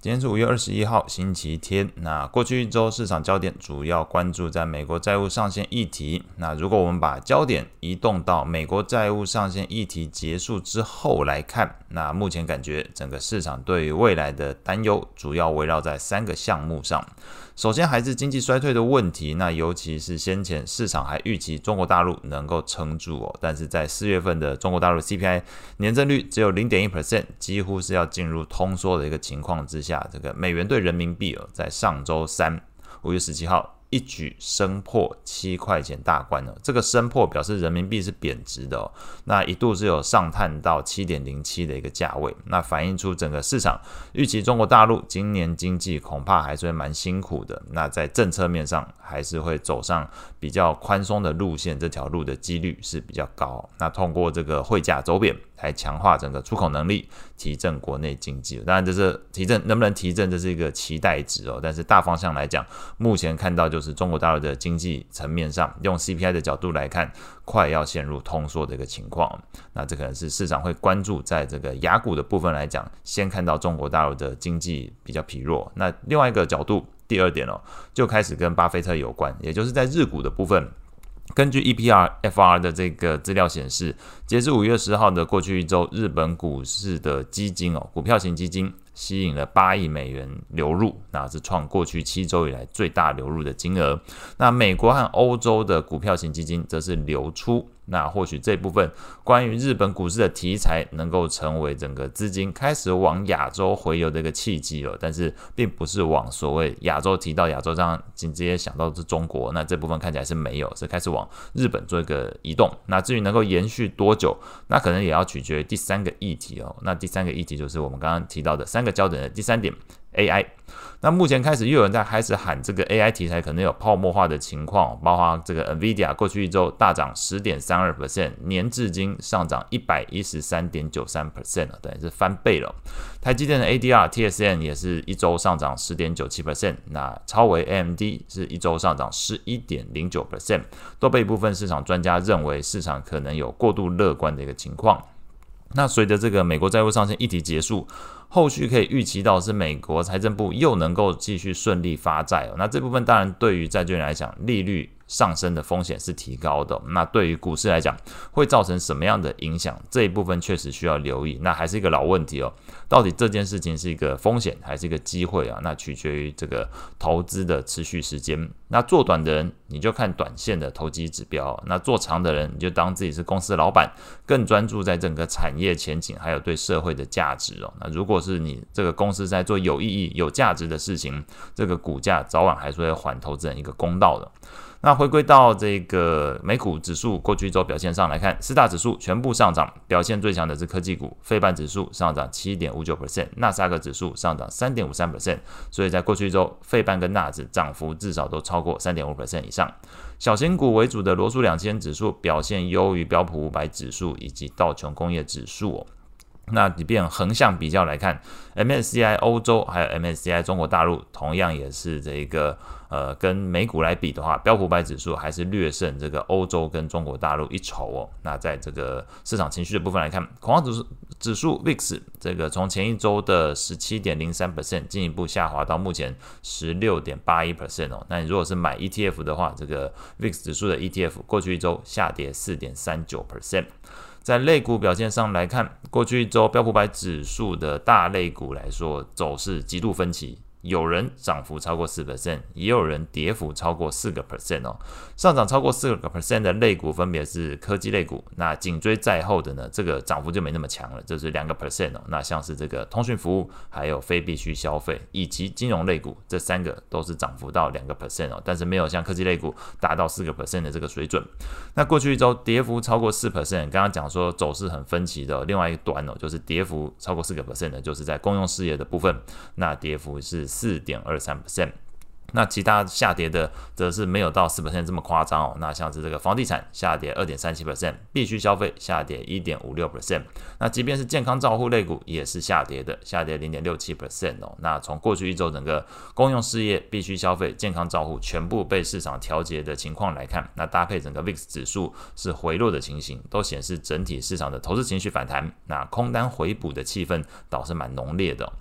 今天是五月二十一号，星期天。那过去一周市场焦点主要关注在美国债务上限议题。那如果我们把焦点移动到美国债务上限议题结束之后来看，那目前感觉整个市场对于未来的担忧主要围绕在三个项目上。首先还是经济衰退的问题，那尤其是先前市场还预期中国大陆能够撑住哦，但是在四月份的中国大陆 CPI 年增率只有零点一 percent，几乎是要进入通缩的一个情况之下，下这个美元兑人民币哦，在上周三五月十七号。一举升破七块钱大关了，这个升破表示人民币是贬值的哦。那一度是有上探到七点零七的一个价位，那反映出整个市场预期中国大陆今年经济恐怕还是会蛮辛苦的。那在政策面上还是会走上比较宽松的路线，这条路的几率是比较高。那通过这个汇价走贬。来强化整个出口能力，提振国内经济。当然，这是提振能不能提振，这是一个期待值哦。但是大方向来讲，目前看到就就是中国大陆的经济层面上，用 CPI 的角度来看，快要陷入通缩的一个情况。那这可能是市场会关注，在这个雅股的部分来讲，先看到中国大陆的经济比较疲弱。那另外一个角度，第二点哦，就开始跟巴菲特有关，也就是在日股的部分。根据 EPR-FR 的这个资料显示，截至五月十号的过去一周，日本股市的基金哦，股票型基金吸引了八亿美元流入，那是创过去七周以来最大流入的金额。那美国和欧洲的股票型基金则是流出。那或许这部分关于日本股市的题材能够成为整个资金开始往亚洲回流的一个契机了，但是并不是往所谓亚洲提到亚洲这样直接想到是中国，那这部分看起来是没有，是开始往日本做一个移动。那至于能够延续多久，那可能也要取决于第三个议题哦。那第三个议题就是我们刚刚提到的三个焦点的第三点。AI，那目前开始又有人在开始喊这个 AI 题材可能有泡沫化的情况，包括这个 NVIDIA 过去一周大涨十点三二 percent，年至今上涨一百一十三点九三 percent 了，等于是翻倍了。台积电的 ADR TSM 也是一周上涨十点九七 percent，那超微 AMD 是一周上涨十一点零九 percent，都被部分市场专家认为市场可能有过度乐观的一个情况。那随着这个美国债务上限议题结束，后续可以预期到是美国财政部又能够继续顺利发债哦。那这部分当然对于债券来讲，利率上升的风险是提高的。那对于股市来讲，会造成什么样的影响？这一部分确实需要留意。那还是一个老问题哦，到底这件事情是一个风险还是一个机会啊？那取决于这个投资的持续时间。那做短的人，你就看短线的投机指标；那做长的人，你就当自己是公司老板，更专注在整个产业前景，还有对社会的价值哦。那如果是你这个公司在做有意义、有价值的事情，这个股价早晚还是会还投资人一个公道的。那回归到这个美股指数过去一周表现上来看，四大指数全部上涨，表现最强的是科技股，费半指数上涨七点五九 percent，纳斯达克指数上涨三点五三 percent，所以在过去一周，费半跟纳指涨幅至少都超过三点五 percent 以上。小型股为主的罗素两千指数表现优于标普五百指数以及道琼工业指数。那你变横向比较来看，MSCI 欧洲还有 MSCI 中国大陆，同样也是这一个呃，跟美股来比的话，标普五百指数还是略胜这个欧洲跟中国大陆一筹哦。那在这个市场情绪的部分来看，恐慌指数指数 VIX 这个从前一周的十七点零三 percent 进一步下滑到目前十六点八一 percent 哦。那你如果是买 ETF 的话，这个 VIX 指数的 ETF 过去一周下跌四点三九 percent。在类股表现上来看，过去一周标普百指数的大类股来说，走势极度分歧。有人涨幅超过四 percent，也有人跌幅超过四个 percent 哦。上涨超过四个 percent 的类股分别是科技类股，那紧追在后的呢，这个涨幅就没那么强了，就是两个 percent 哦。那像是这个通讯服务，还有非必需消费以及金融类股，这三个都是涨幅到两个 percent 哦，但是没有像科技类股达到四个 percent 的这个水准。那过去一周跌幅超过四 percent，刚刚讲说走势很分歧的，另外一个端哦，就是跌幅超过四个 percent 的，就是在公用事业的部分，那跌幅是。四点二三 percent，那其他下跌的则是没有到四百分这么夸张哦。那像是这个房地产下跌二点三七 percent，必须消费下跌一点五六 percent。那即便是健康照护类股也是下跌的，下跌零点六七 percent 哦。那从过去一周整个公用事业、必须消费、健康照护全部被市场调节的情况来看，那搭配整个 VIX 指数是回落的情形，都显示整体市场的投资情绪反弹，那空单回补的气氛倒是蛮浓烈的。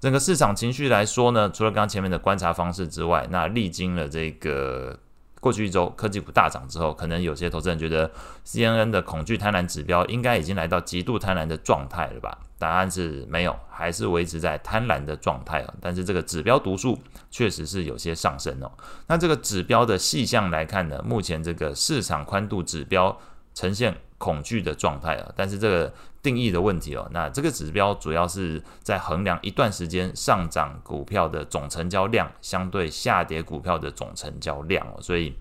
整个市场情绪来说呢，除了刚刚前面的观察方式之外，那历经了这个过去一周科技股大涨之后，可能有些投资人觉得 CNN 的恐惧贪婪指标应该已经来到极度贪婪的状态了吧？答案是没有，还是维持在贪婪的状态啊。但是这个指标读数确实是有些上升哦。那这个指标的细项来看呢，目前这个市场宽度指标呈现恐惧的状态啊。但是这个定义的问题哦，那这个指标主要是在衡量一段时间上涨股票的总成交量相对下跌股票的总成交量哦，所以。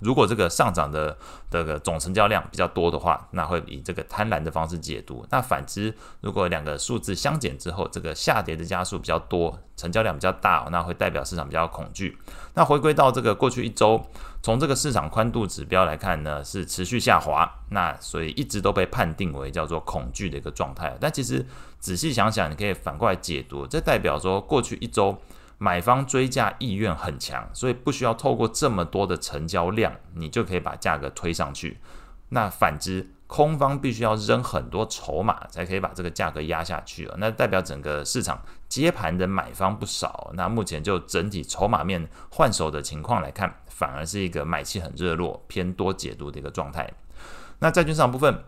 如果这个上涨的这个总成交量比较多的话，那会以这个贪婪的方式解读。那反之，如果两个数字相减之后，这个下跌的加速比较多，成交量比较大，那会代表市场比较恐惧。那回归到这个过去一周，从这个市场宽度指标来看呢，是持续下滑，那所以一直都被判定为叫做恐惧的一个状态。但其实仔细想想，你可以反过来解读，这代表说过去一周。买方追价意愿很强，所以不需要透过这么多的成交量，你就可以把价格推上去。那反之，空方必须要扔很多筹码，才可以把这个价格压下去。那代表整个市场接盘的买方不少。那目前就整体筹码面换手的情况来看，反而是一个买气很热络、偏多解读的一个状态。那债券市场部分。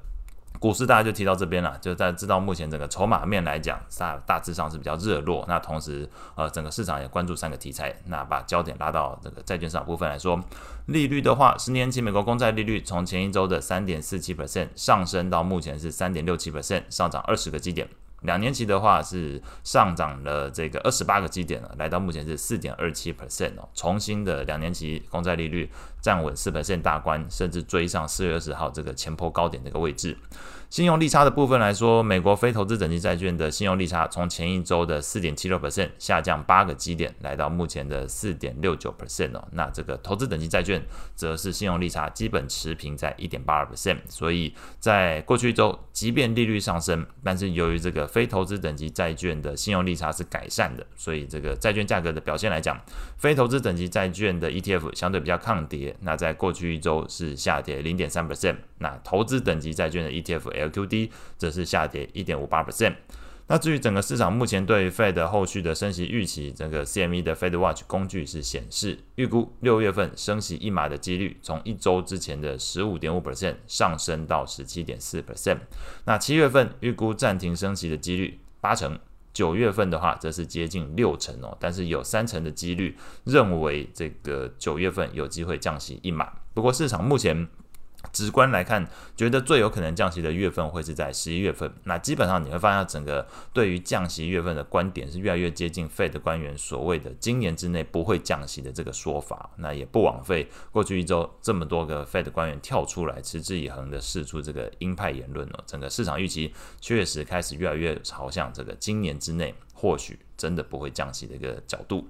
股市大家就提到这边了，就在知道目前整个筹码面来讲，大大致上是比较热络。那同时，呃，整个市场也关注三个题材。那把焦点拉到这个债券市场部分来说，利率的话，十年期美国公债利率从前一周的三点四七 percent 上升到目前是三点六七 percent，上涨二十个基点。两年期的话是上涨了这个二十八个基点了，来到目前是四点二七 percent 哦，重新的两年期公债利率站稳四 percent 大关，甚至追上四月二十号这个前坡高点这个位置。信用利差的部分来说，美国非投资等级债券的信用利差从前一周的四点七六 percent 下降八个基点，来到目前的四点六九 percent 哦。那这个投资等级债券则是信用利差基本持平在一点八二 percent。所以在过去一周，即便利率上升，但是由于这个非投资等级债券的信用利差是改善的，所以这个债券价格的表现来讲，非投资等级债券的 ETF 相对比较抗跌。那在过去一周是下跌零点三 percent。那投资等级债券的 ETF LQD 则是下跌一点五八 percent。那至于整个市场目前对 Fed 后续的升息预期，这个 CME 的 Fed Watch 工具是显示，预估六月份升息一码的几率从一周之前的十五点五 percent 上升到十七点四 percent。那七月份预估暂停升息的几率八成，九月份的话则是接近六成哦，但是有三成的几率认为这个九月份有机会降息一码。不过市场目前。直观来看，觉得最有可能降息的月份会是在十一月份。那基本上你会发现，整个对于降息月份的观点是越来越接近 Fed 官员所谓的今年之内不会降息的这个说法。那也不枉费过去一周这么多个 Fed 官员跳出来持之以恒的释出这个鹰派言论哦。整个市场预期确实开始越来越朝向这个今年之内或许真的不会降息的一个角度。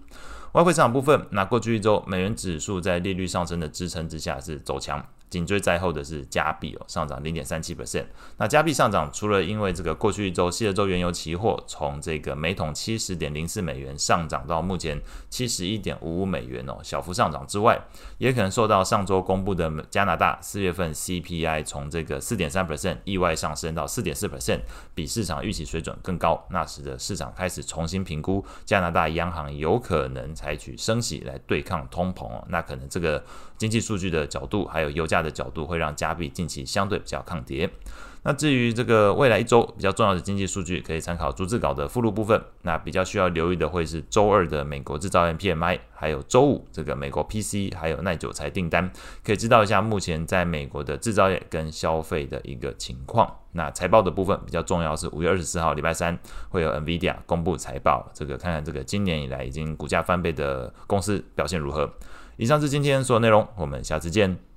外汇市场部分，那过去一周美元指数在利率上升的支撑之下是走强。紧追在后的是加币哦，上涨零点三七 percent。那加币上涨，除了因为这个过去一周西德州原油期货从这个每桶七十点零四美元上涨到目前七十一点五五美元哦，小幅上涨之外，也可能受到上周公布的加拿大四月份 CPI 从这个四点三 percent 意外上升到四点四 percent，比市场预期水准更高，那使得市场开始重新评估加拿大央行有可能采取升息来对抗通膨哦，那可能这个经济数据的角度还有油价的角度会让加币近期相对比较抗跌。那至于这个未来一周比较重要的经济数据，可以参考逐字稿的附录部分。那比较需要留意的会是周二的美国制造业 PMI，还有周五这个美国 PC 还有耐久财订单，可以知道一下目前在美国的制造业跟消费的一个情况。那财报的部分比较重要是五月二十四号礼拜三会有 NVIDIA 公布财报，这个看看这个今年以来已经股价翻倍的公司表现如何。以上是今天所有内容，我们下次见。